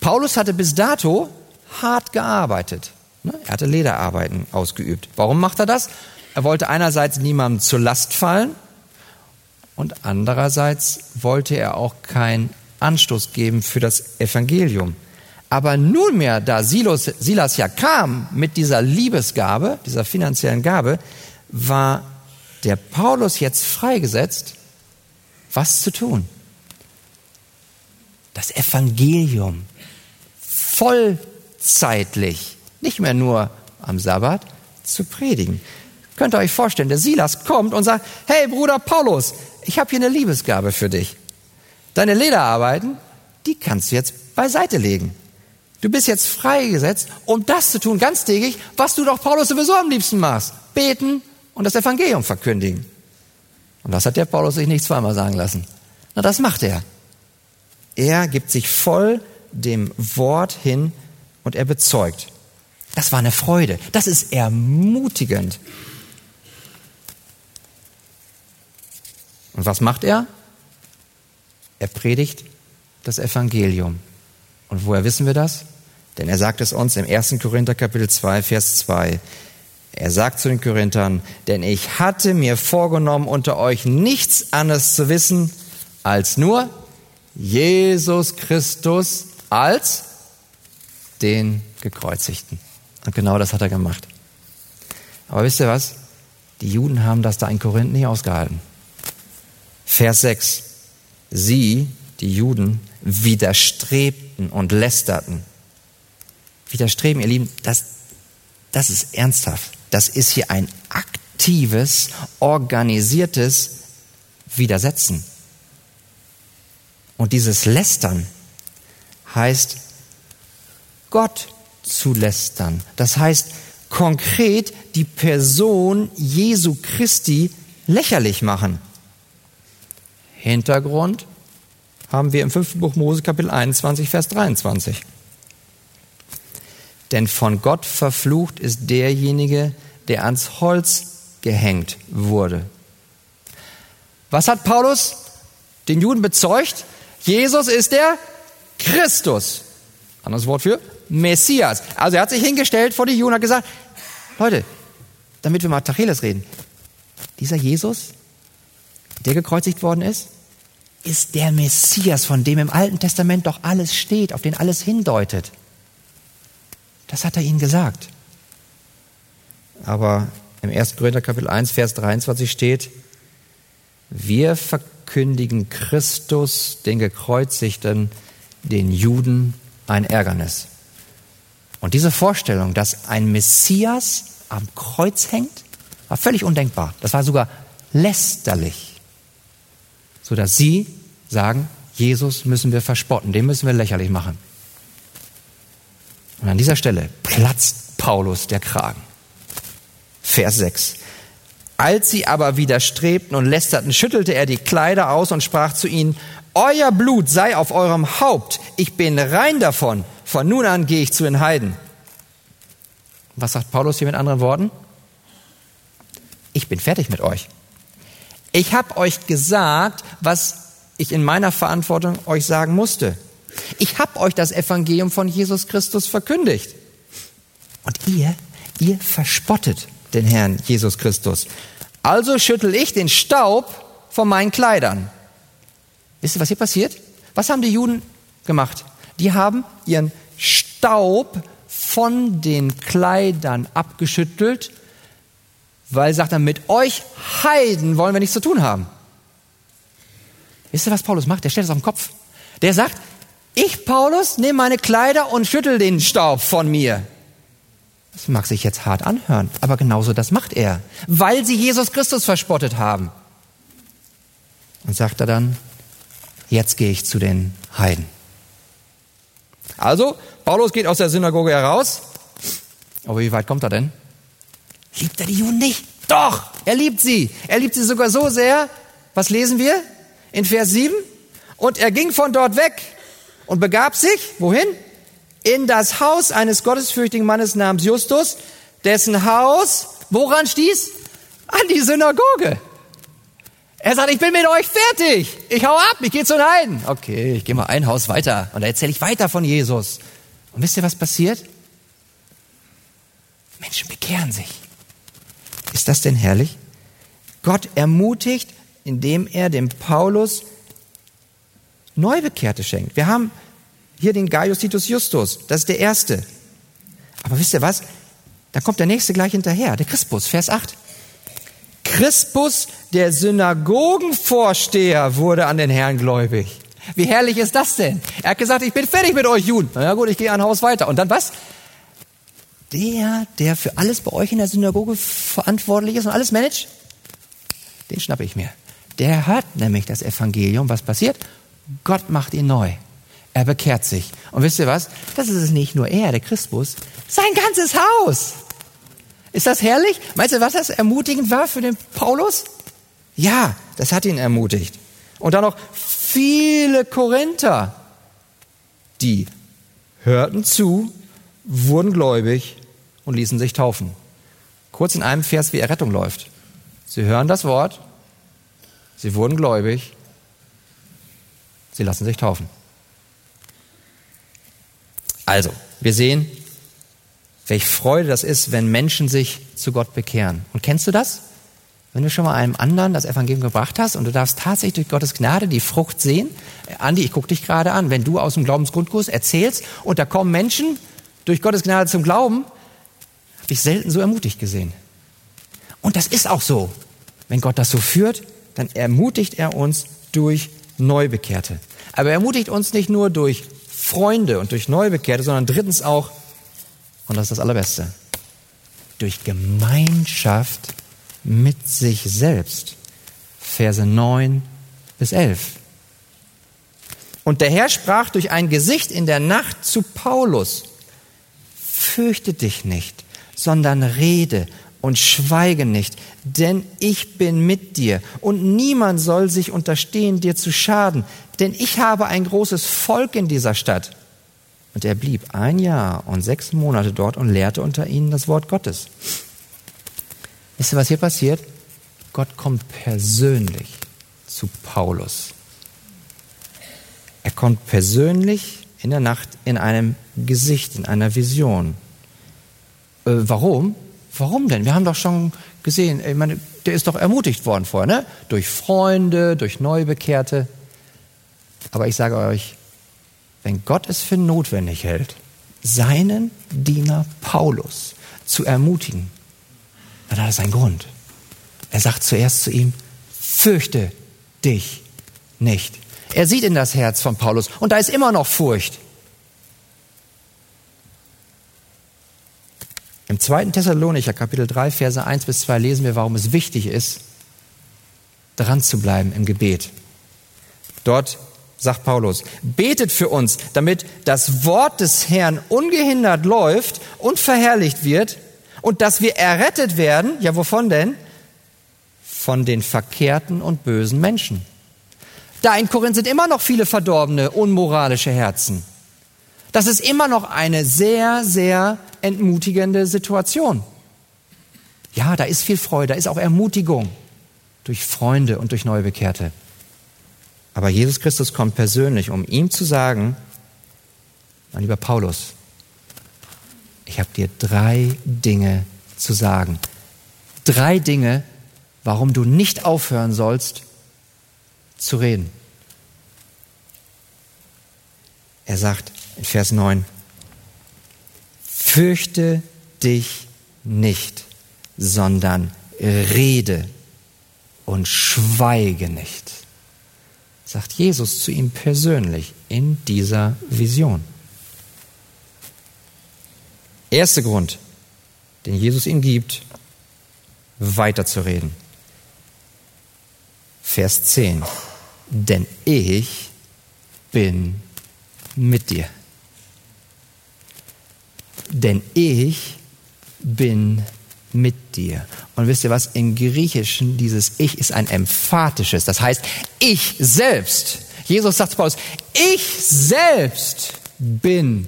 Paulus hatte bis dato hart gearbeitet. Ne? Er hatte Lederarbeiten ausgeübt. Warum macht er das? Er wollte einerseits niemandem zur Last fallen und andererseits wollte er auch keinen Anstoß geben für das Evangelium. Aber nunmehr, da Silas, Silas ja kam mit dieser Liebesgabe, dieser finanziellen Gabe, war der Paulus jetzt freigesetzt, was zu tun. Das Evangelium vollzeitlich, nicht mehr nur am Sabbat, zu predigen. Könnt ihr euch vorstellen, der Silas kommt und sagt, hey Bruder Paulus, ich habe hier eine Liebesgabe für dich. Deine Lederarbeiten, die kannst du jetzt beiseite legen. Du bist jetzt freigesetzt, um das zu tun, ganztägig, was du doch Paulus sowieso am liebsten machst. Beten und das Evangelium verkündigen. Und das hat der Paulus sich nicht zweimal sagen lassen. Na, das macht er. Er gibt sich voll dem Wort hin und er bezeugt. Das war eine Freude. Das ist ermutigend. Und was macht er? Er predigt das Evangelium. Und woher wissen wir das? Denn er sagt es uns im 1. Korinther Kapitel 2, Vers 2. Er sagt zu den Korinthern, denn ich hatte mir vorgenommen, unter euch nichts anderes zu wissen, als nur Jesus Christus als den Gekreuzigten. Und genau das hat er gemacht. Aber wisst ihr was? Die Juden haben das da in Korinth nicht ausgehalten. Vers 6. Sie, die Juden, widerstrebten und lästerten. Widerstreben, ihr Lieben, das, das ist ernsthaft. Das ist hier ein aktives, organisiertes Widersetzen. Und dieses Lästern heißt Gott zu lästern. Das heißt konkret die Person Jesu Christi lächerlich machen. Hintergrund haben wir im fünften Buch Mose Kapitel 21, Vers 23. Denn von Gott verflucht ist derjenige, der ans Holz gehängt wurde. Was hat Paulus den Juden bezeugt? Jesus ist der Christus. Anderes Wort für Messias. Also er hat sich hingestellt vor die Juden und hat gesagt, Leute, damit wir mal Tacheles reden, dieser Jesus, der gekreuzigt worden ist, ist der Messias, von dem im Alten Testament doch alles steht, auf den alles hindeutet. Das hat er ihnen gesagt. Aber im 1. Korinther Kapitel 1, Vers 23 steht, wir verkündigen Christus, den Gekreuzigten, den Juden ein Ärgernis. Und diese Vorstellung, dass ein Messias am Kreuz hängt, war völlig undenkbar. Das war sogar lästerlich. Sodass sie sagen, Jesus müssen wir verspotten, den müssen wir lächerlich machen. Und an dieser Stelle platzt Paulus der Kragen. Vers 6. Als sie aber widerstrebten und lästerten, schüttelte er die Kleider aus und sprach zu ihnen, Euer Blut sei auf eurem Haupt, ich bin rein davon, von nun an gehe ich zu den Heiden. Was sagt Paulus hier mit anderen Worten? Ich bin fertig mit euch. Ich habe euch gesagt, was ich in meiner Verantwortung euch sagen musste. Ich habe euch das Evangelium von Jesus Christus verkündigt. Und ihr, ihr verspottet den Herrn Jesus Christus. Also schüttel ich den Staub von meinen Kleidern. Wisst ihr, was hier passiert? Was haben die Juden gemacht? Die haben ihren Staub von den Kleidern abgeschüttelt, weil sagt er, mit euch Heiden wollen wir nichts zu tun haben. Wisst ihr, was Paulus macht? Der stellt es auf den Kopf. Der sagt, ich, Paulus, nehme meine Kleider und schüttel den Staub von mir. Das mag sich jetzt hart anhören, aber genauso das macht er, weil sie Jesus Christus verspottet haben. Und sagt er dann, jetzt gehe ich zu den Heiden. Also, Paulus geht aus der Synagoge heraus. Aber wie weit kommt er denn? Liebt er die Juden nicht? Doch, er liebt sie. Er liebt sie sogar so sehr. Was lesen wir in Vers 7? Und er ging von dort weg und begab sich, wohin? In das Haus eines gottesfürchtigen Mannes namens Justus, dessen Haus, woran stieß? An die Synagoge. Er sagt, ich bin mit euch fertig. Ich hau ab, ich gehe zu den Heiden. Okay, ich gehe mal ein Haus weiter und da erzähle ich weiter von Jesus. Und wisst ihr, was passiert? Menschen bekehren sich. Ist das denn herrlich? Gott ermutigt, indem er dem Paulus Neubekehrte schenkt. Wir haben hier den Gaius Titus Justus, das ist der Erste. Aber wisst ihr was? Da kommt der Nächste gleich hinterher, der Christus, Vers 8. Crispus, der Synagogenvorsteher, wurde an den Herrn gläubig. Wie herrlich ist das denn? Er hat gesagt, ich bin fertig mit euch Juden. Na gut, ich gehe ein Haus weiter. Und dann was? Der, der für alles bei euch in der Synagoge verantwortlich ist und alles managt, den schnappe ich mir. Der hört nämlich das Evangelium. Was passiert? Gott macht ihn neu. Er bekehrt sich. Und wisst ihr was? Das ist es nicht nur er, der Christus, sein ganzes Haus. Ist das herrlich? Meinst du, was das ermutigend war für den Paulus? Ja, das hat ihn ermutigt. Und dann noch viele Korinther, die hörten zu, wurden gläubig und ließen sich taufen. Kurz in einem Vers, wie Errettung läuft. Sie hören das Wort, sie wurden gläubig, sie lassen sich taufen. Also, wir sehen, welche Freude das ist, wenn Menschen sich zu Gott bekehren. Und kennst du das? Wenn du schon mal einem anderen das Evangelium gebracht hast und du darfst tatsächlich durch Gottes Gnade die Frucht sehen. Andi, ich gucke dich gerade an. Wenn du aus dem Glaubensgrundkurs erzählst und da kommen Menschen durch Gottes Gnade zum Glauben, habe ich selten so ermutigt gesehen. Und das ist auch so. Wenn Gott das so führt, dann ermutigt er uns durch Neubekehrte. Aber er ermutigt uns nicht nur durch Freunde und durch Neubekehrte, sondern drittens auch und das ist das Allerbeste. Durch Gemeinschaft mit sich selbst. Verse 9 bis 11. Und der Herr sprach durch ein Gesicht in der Nacht zu Paulus. Fürchte dich nicht, sondern rede und schweige nicht, denn ich bin mit dir und niemand soll sich unterstehen, dir zu schaden, denn ich habe ein großes Volk in dieser Stadt. Und er blieb ein Jahr und sechs Monate dort und lehrte unter ihnen das Wort Gottes. Wisst ihr, was hier passiert? Gott kommt persönlich zu Paulus. Er kommt persönlich in der Nacht in einem Gesicht, in einer Vision. Äh, warum? Warum denn? Wir haben doch schon gesehen, ich meine, der ist doch ermutigt worden vorher, ne? Durch Freunde, durch Neubekehrte. Aber ich sage euch, wenn Gott es für notwendig hält, seinen Diener Paulus zu ermutigen, dann hat es einen Grund. Er sagt zuerst zu ihm, fürchte dich nicht. Er sieht in das Herz von Paulus und da ist immer noch Furcht. Im zweiten Thessalonicher Kapitel 3, Verse 1 bis 2 lesen wir, warum es wichtig ist, dran zu bleiben im Gebet. Dort sagt Paulus, betet für uns, damit das Wort des Herrn ungehindert läuft und verherrlicht wird und dass wir errettet werden, ja wovon denn? Von den verkehrten und bösen Menschen. Da in Korinth sind immer noch viele verdorbene, unmoralische Herzen. Das ist immer noch eine sehr, sehr entmutigende Situation. Ja, da ist viel Freude, da ist auch Ermutigung durch Freunde und durch Neubekehrte. Aber Jesus Christus kommt persönlich, um ihm zu sagen, mein lieber Paulus, ich habe dir drei Dinge zu sagen. Drei Dinge, warum du nicht aufhören sollst zu reden. Er sagt in Vers 9, fürchte dich nicht, sondern rede und schweige nicht sagt Jesus zu ihm persönlich in dieser Vision. Erster Grund, den Jesus ihm gibt, weiterzureden. Vers 10. Denn ich bin mit dir. Denn ich bin mit dir. Und wisst ihr was? Im Griechischen dieses Ich ist ein emphatisches. Das heißt, ich selbst. Jesus sagt zu Paulus, ich selbst bin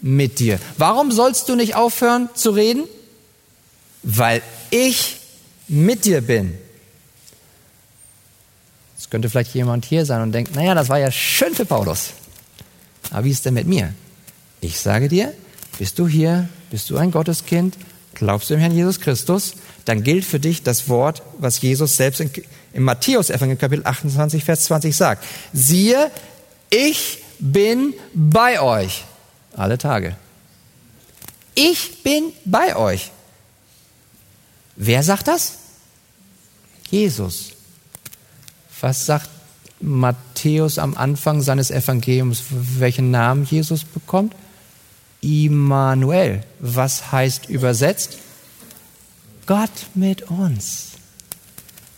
mit dir. Warum sollst du nicht aufhören zu reden? Weil ich mit dir bin. Es könnte vielleicht jemand hier sein und denkt, naja, das war ja schön für Paulus. Aber wie ist denn mit mir? Ich sage dir, bist du hier, bist du ein Gotteskind, glaubst du im Herrn Jesus Christus, dann gilt für dich das Wort, was Jesus selbst in, im Matthäus-Evangelium Kapitel 28, Vers 20 sagt. Siehe, ich bin bei euch alle Tage. Ich bin bei euch. Wer sagt das? Jesus. Was sagt Matthäus am Anfang seines Evangeliums, welchen Namen Jesus bekommt? Immanuel. Was heißt übersetzt? Gott mit uns.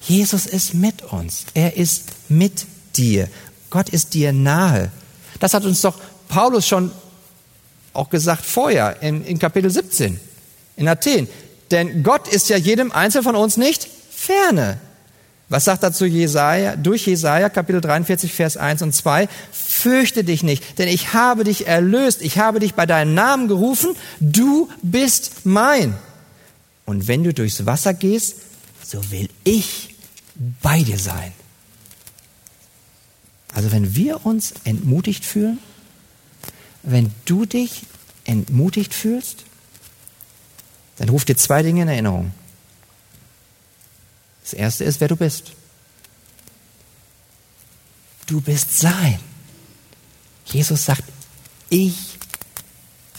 Jesus ist mit uns. Er ist mit dir. Gott ist dir nahe. Das hat uns doch Paulus schon auch gesagt vorher in, in Kapitel 17 in Athen. Denn Gott ist ja jedem Einzelnen von uns nicht ferne. Was sagt dazu Jesaja? Durch Jesaja, Kapitel 43, Vers 1 und 2. Fürchte dich nicht, denn ich habe dich erlöst. Ich habe dich bei deinem Namen gerufen. Du bist mein. Und wenn du durchs Wasser gehst, so will ich bei dir sein. Also wenn wir uns entmutigt fühlen, wenn du dich entmutigt fühlst, dann ruft dir zwei Dinge in Erinnerung. Das erste ist, wer du bist. Du bist sein. Jesus sagt, ich,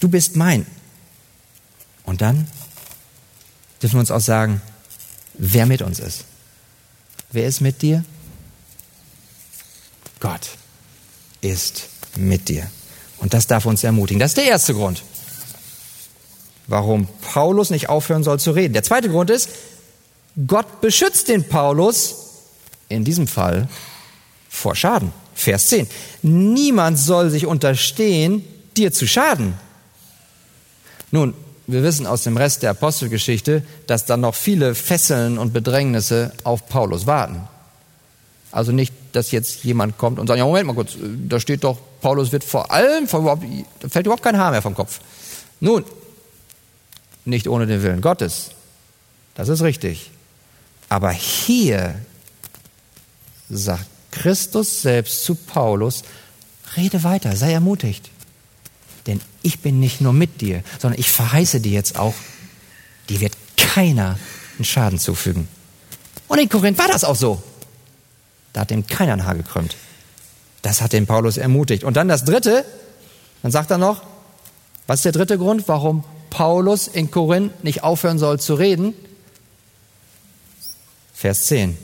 du bist mein. Und dann dürfen wir uns auch sagen, wer mit uns ist. Wer ist mit dir? Gott ist mit dir. Und das darf uns ermutigen. Das ist der erste Grund, warum Paulus nicht aufhören soll zu reden. Der zweite Grund ist, Gott beschützt den Paulus in diesem Fall vor Schaden. Vers 10. Niemand soll sich unterstehen, dir zu schaden. Nun, wir wissen aus dem Rest der Apostelgeschichte, dass dann noch viele Fesseln und Bedrängnisse auf Paulus warten. Also nicht, dass jetzt jemand kommt und sagt, ja, Moment mal kurz, da steht doch, Paulus wird vor allem, da fällt überhaupt kein Haar mehr vom Kopf. Nun, nicht ohne den Willen Gottes. Das ist richtig. Aber hier sagt Christus selbst zu Paulus, rede weiter, sei ermutigt. Denn ich bin nicht nur mit dir, sondern ich verheiße dir jetzt auch, dir wird keiner einen Schaden zufügen. Und in Korinth war das auch so. Da hat ihm keiner ein Haar gekrümmt. Das hat den Paulus ermutigt. Und dann das dritte, dann sagt er noch, was ist der dritte Grund, warum Paulus in Korinth nicht aufhören soll zu reden? Vers 10.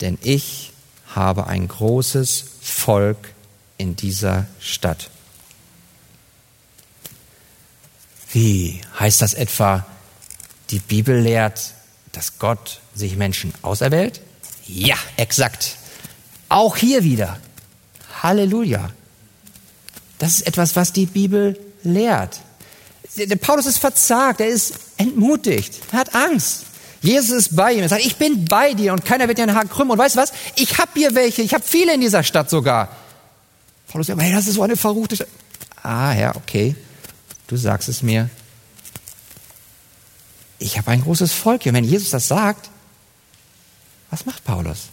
Denn ich habe ein großes Volk in dieser Stadt. Wie heißt das etwa, die Bibel lehrt, dass Gott sich Menschen auserwählt? Ja, exakt. Auch hier wieder. Halleluja. Das ist etwas, was die Bibel lehrt. Der Paulus ist verzagt, er ist entmutigt, er hat Angst. Jesus ist bei ihm. Er sagt, ich bin bei dir und keiner wird dir einen Haken krümmen. Und weißt du was? Ich habe hier welche. Ich habe viele in dieser Stadt sogar. Paulus sagt, hey, das ist so eine verruchte Stadt. Ah, ja, okay. Du sagst es mir. Ich habe ein großes Volk hier. Wenn Jesus das sagt, was macht Paulus?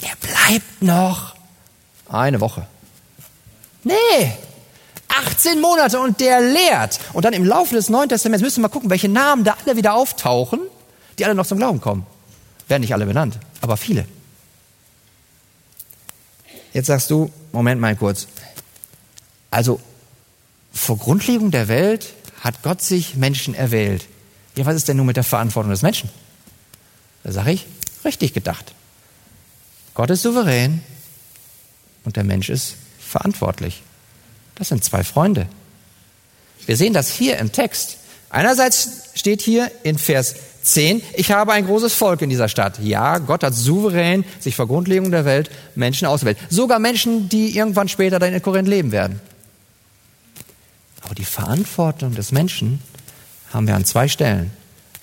Er bleibt noch eine Woche. Nee, 18 Monate und der lehrt. Und dann im Laufe des Neuen Testaments müssen wir mal gucken, welche Namen da alle wieder auftauchen die alle noch zum Glauben kommen. Werden nicht alle benannt, aber viele. Jetzt sagst du, Moment mal kurz. Also, vor Grundlegung der Welt hat Gott sich Menschen erwählt. Ja, was ist denn nun mit der Verantwortung des Menschen? Da sage ich, richtig gedacht. Gott ist souverän und der Mensch ist verantwortlich. Das sind zwei Freunde. Wir sehen das hier im Text. Einerseits steht hier in Vers 10, ich habe ein großes Volk in dieser Stadt. Ja, Gott hat souverän sich vor Grundlegung der Welt Menschen ausgewählt. Sogar Menschen, die irgendwann später dann in Korinth leben werden. Aber die Verantwortung des Menschen haben wir an zwei Stellen.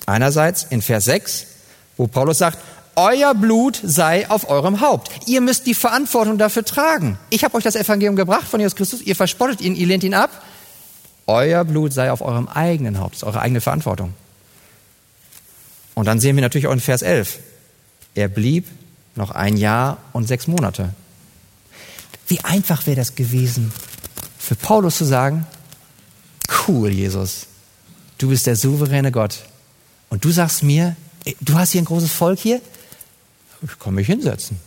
Einerseits in Vers 6, wo Paulus sagt, euer Blut sei auf eurem Haupt. Ihr müsst die Verantwortung dafür tragen. Ich habe euch das Evangelium gebracht von Jesus Christus, ihr verspottet ihn, ihr lehnt ihn ab. Euer Blut sei auf eurem eigenen Haupt, das ist eure eigene Verantwortung. Und dann sehen wir natürlich auch in Vers 11, er blieb noch ein Jahr und sechs Monate. Wie einfach wäre das gewesen, für Paulus zu sagen, cool, Jesus, du bist der souveräne Gott. Und du sagst mir, du hast hier ein großes Volk hier? Ich kann mich hinsetzen.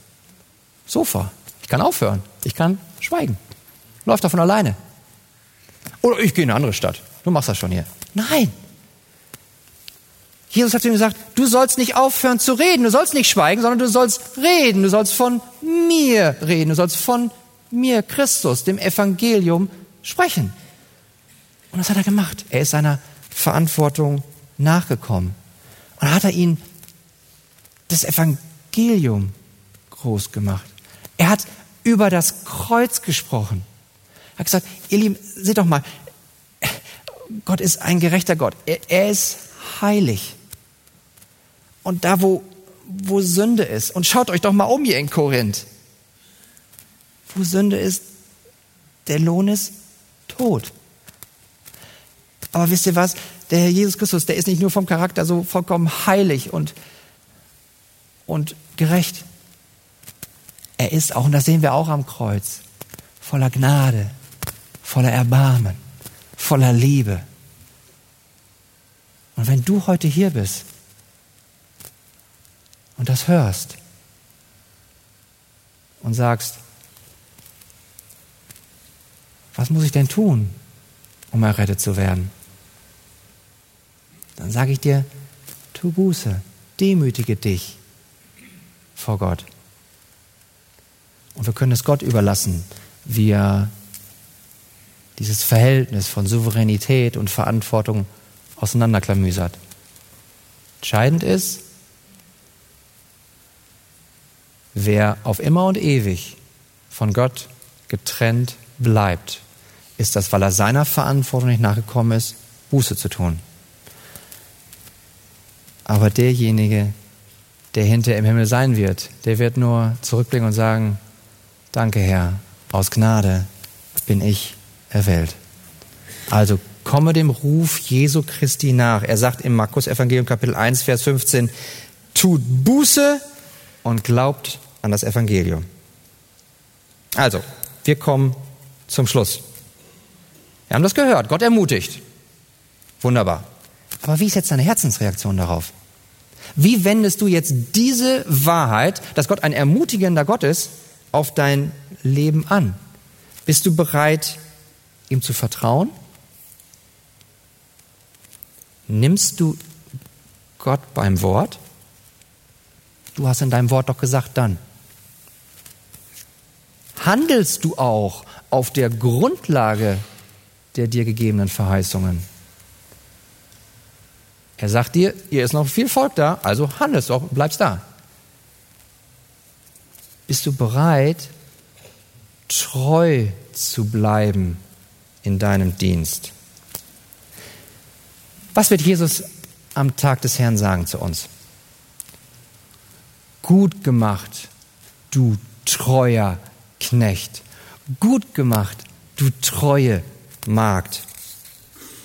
Sofa. Ich kann aufhören. Ich kann schweigen. Läuft doch von alleine. Oder ich gehe in eine andere Stadt. Du machst das schon hier. Nein. Jesus hat zu ihm gesagt, du sollst nicht aufhören zu reden, du sollst nicht schweigen, sondern du sollst reden, du sollst von mir reden, du sollst von mir, Christus, dem Evangelium, sprechen. Und das hat er gemacht. Er ist seiner Verantwortung nachgekommen. Und dann hat er ihn das Evangelium groß gemacht. Er hat über das Kreuz gesprochen. Er hat gesagt, ihr Lieben, seht doch mal, Gott ist ein gerechter Gott. Er, er ist heilig. Und da, wo, wo Sünde ist, und schaut euch doch mal um hier in Korinth, wo Sünde ist, der Lohn ist Tod. Aber wisst ihr was? Der Herr Jesus Christus, der ist nicht nur vom Charakter so vollkommen heilig und, und gerecht. Er ist auch, und das sehen wir auch am Kreuz, voller Gnade, voller Erbarmen, voller Liebe. Und wenn du heute hier bist und das hörst und sagst, was muss ich denn tun, um errettet zu werden? Dann sage ich dir, tu Buße, demütige dich vor Gott. Und wir können es Gott überlassen, wie er dieses Verhältnis von Souveränität und Verantwortung auseinanderklamüsert. Entscheidend ist, wer auf immer und ewig von Gott getrennt bleibt, ist das, weil er seiner Verantwortung nicht nachgekommen ist, Buße zu tun. Aber derjenige, der hinter im Himmel sein wird, der wird nur zurückblicken und sagen, danke Herr, aus Gnade bin ich erwählt. Also komme dem Ruf Jesu Christi nach. Er sagt im Markus Evangelium Kapitel 1, Vers 15, tut Buße und glaubt an das Evangelium. Also, wir kommen zum Schluss. Wir haben das gehört. Gott ermutigt. Wunderbar. Aber wie ist jetzt deine Herzensreaktion darauf? Wie wendest du jetzt diese Wahrheit, dass Gott ein ermutigender Gott ist, auf dein Leben an? Bist du bereit, ihm zu vertrauen? Nimmst du Gott beim Wort? Du hast in deinem Wort doch gesagt, dann. Handelst du auch auf der Grundlage der dir gegebenen Verheißungen. Er sagt dir, hier ist noch viel Volk da, also handelst du auch, bleibst da. Bist du bereit, treu zu bleiben in deinem Dienst? Was wird Jesus am Tag des Herrn sagen zu uns? Gut gemacht, du treuer Knecht. Gut gemacht, du treue Magd.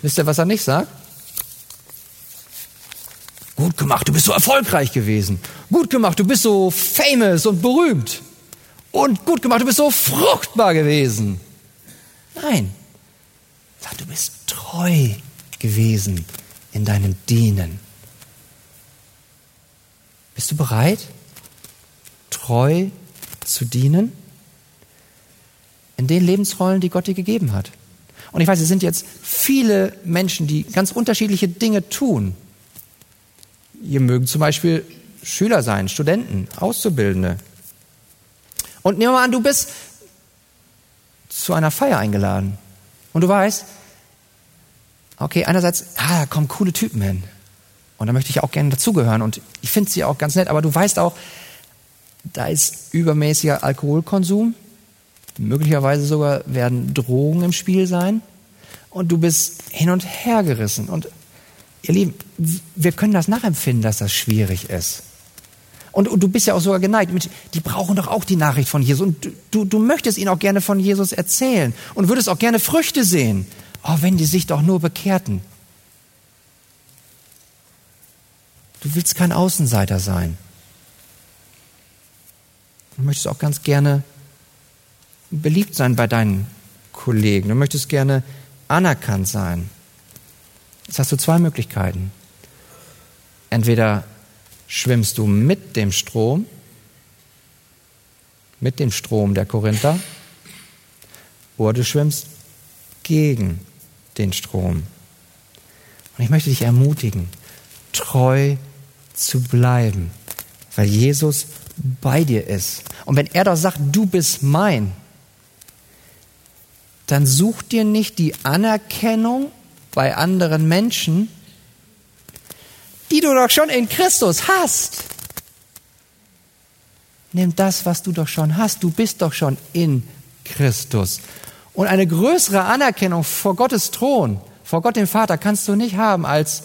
Wisst ihr, was er nicht sagt? Gut gemacht, du bist so erfolgreich gewesen. Gut gemacht, du bist so famous und berühmt. Und gut gemacht, du bist so fruchtbar gewesen. Nein. Du bist treu gewesen in deinem Dienen. Bist du bereit, treu zu dienen? In den Lebensrollen, die Gott dir gegeben hat. Und ich weiß, es sind jetzt viele Menschen, die ganz unterschiedliche Dinge tun. Ihr mögen zum Beispiel Schüler sein, Studenten, Auszubildende. Und nehmen wir mal an, du bist zu einer Feier eingeladen. Und du weißt, okay, einerseits, ah, da kommen coole Typen hin. Und da möchte ich auch gerne dazugehören. Und ich finde sie auch ganz nett. Aber du weißt auch, da ist übermäßiger Alkoholkonsum. Möglicherweise sogar werden Drohungen im Spiel sein. Und du bist hin und her gerissen. Und ihr Lieben, wir können das nachempfinden, dass das schwierig ist. Und, und, du bist ja auch sogar geneigt. Mit, die brauchen doch auch die Nachricht von Jesus. Und du, du möchtest ihnen auch gerne von Jesus erzählen. Und würdest auch gerne Früchte sehen. Oh, wenn die sich doch nur bekehrten. Du willst kein Außenseiter sein. Du möchtest auch ganz gerne beliebt sein bei deinen Kollegen. Du möchtest gerne anerkannt sein. Jetzt hast du zwei Möglichkeiten. Entweder schwimmst du mit dem Strom, mit dem Strom der Korinther, oder du schwimmst gegen den Strom. Und ich möchte dich ermutigen, treu zu bleiben, weil Jesus bei dir ist. Und wenn er doch sagt, du bist mein, dann such dir nicht die Anerkennung bei anderen Menschen, die du doch schon in Christus hast. Nimm das, was du doch schon hast. Du bist doch schon in Christus. Und eine größere Anerkennung vor Gottes Thron, vor Gott dem Vater, kannst du nicht haben als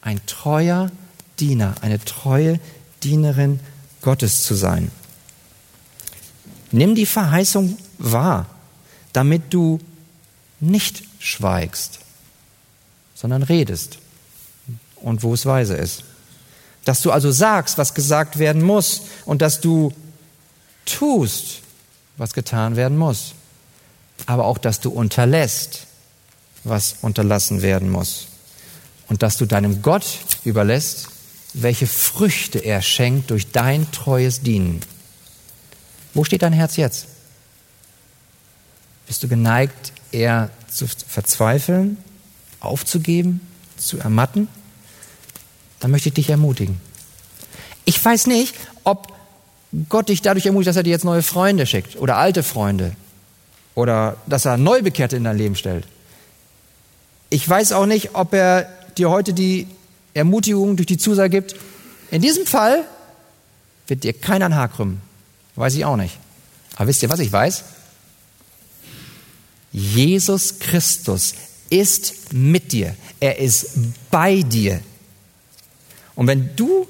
ein treuer Diener, eine treue Dienerin Gottes zu sein. Nimm die Verheißung wahr, damit du nicht schweigst, sondern redest und wo es weise ist. Dass du also sagst, was gesagt werden muss und dass du tust, was getan werden muss aber auch, dass du unterlässt, was unterlassen werden muss. Und dass du deinem Gott überlässt, welche Früchte er schenkt durch dein treues Dienen. Wo steht dein Herz jetzt? Bist du geneigt, eher zu verzweifeln, aufzugeben, zu ermatten? Dann möchte ich dich ermutigen. Ich weiß nicht, ob Gott dich dadurch ermutigt, dass er dir jetzt neue Freunde schickt oder alte Freunde oder dass er Neubekehrte in dein Leben stellt. Ich weiß auch nicht, ob er dir heute die Ermutigung durch die Zusage gibt. In diesem Fall wird dir keiner ein Haar krümmen. Weiß ich auch nicht. Aber wisst ihr, was ich weiß? Jesus Christus ist mit dir. Er ist bei dir. Und wenn du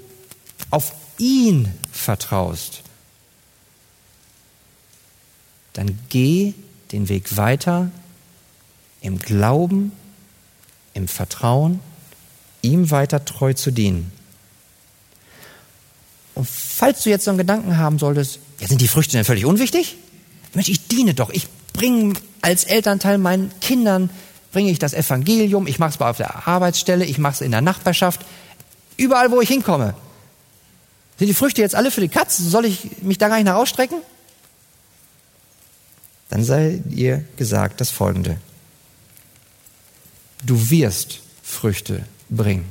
auf ihn vertraust, dann geh den Weg weiter im Glauben, im Vertrauen, ihm weiter treu zu dienen. Und falls du jetzt so einen Gedanken haben solltest, ja, sind die Früchte denn völlig unwichtig? Mensch, ich diene doch. Ich bringe als Elternteil meinen Kindern, bringe ich das Evangelium, ich mache es auf der Arbeitsstelle, ich mache es in der Nachbarschaft, überall, wo ich hinkomme. Sind die Früchte jetzt alle für die Katz? Soll ich mich da gar nicht nach ausstrecken? dann sei ihr gesagt das Folgende. Du wirst Früchte bringen.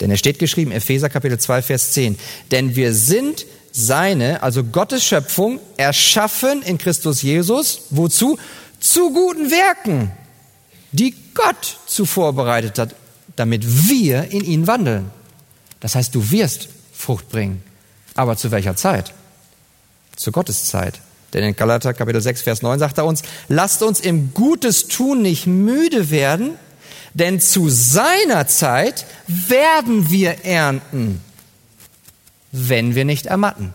Denn es steht geschrieben, Epheser Kapitel 2, Vers 10, denn wir sind seine, also Gottes Schöpfung, erschaffen in Christus Jesus, wozu? Zu guten Werken, die Gott zuvor bereitet hat, damit wir in ihn wandeln. Das heißt, du wirst Frucht bringen. Aber zu welcher Zeit? Zur Gotteszeit. Denn in Galater Kapitel 6, Vers 9 sagt er uns, lasst uns im Gutes tun nicht müde werden, denn zu seiner Zeit werden wir ernten, wenn wir nicht ermatten.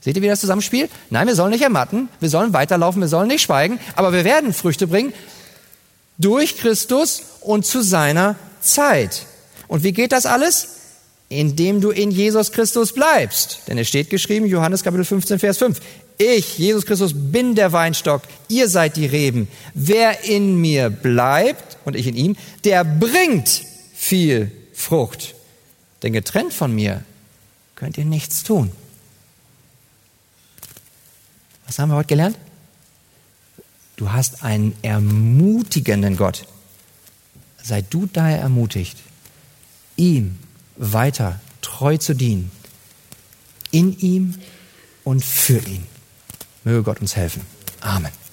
Seht ihr, wie das zusammenspielt? Nein, wir sollen nicht ermatten, wir sollen weiterlaufen, wir sollen nicht schweigen, aber wir werden Früchte bringen durch Christus und zu seiner Zeit. Und wie geht das alles? Indem du in Jesus Christus bleibst. Denn es steht geschrieben, Johannes Kapitel 15, Vers 5, ich, Jesus Christus, bin der Weinstock, ihr seid die Reben. Wer in mir bleibt und ich in ihm, der bringt viel Frucht. Denn getrennt von mir könnt ihr nichts tun. Was haben wir heute gelernt? Du hast einen ermutigenden Gott. Sei du daher ermutigt, ihm weiter treu zu dienen. In ihm und für ihn. Möge Gott uns helfen. Amen.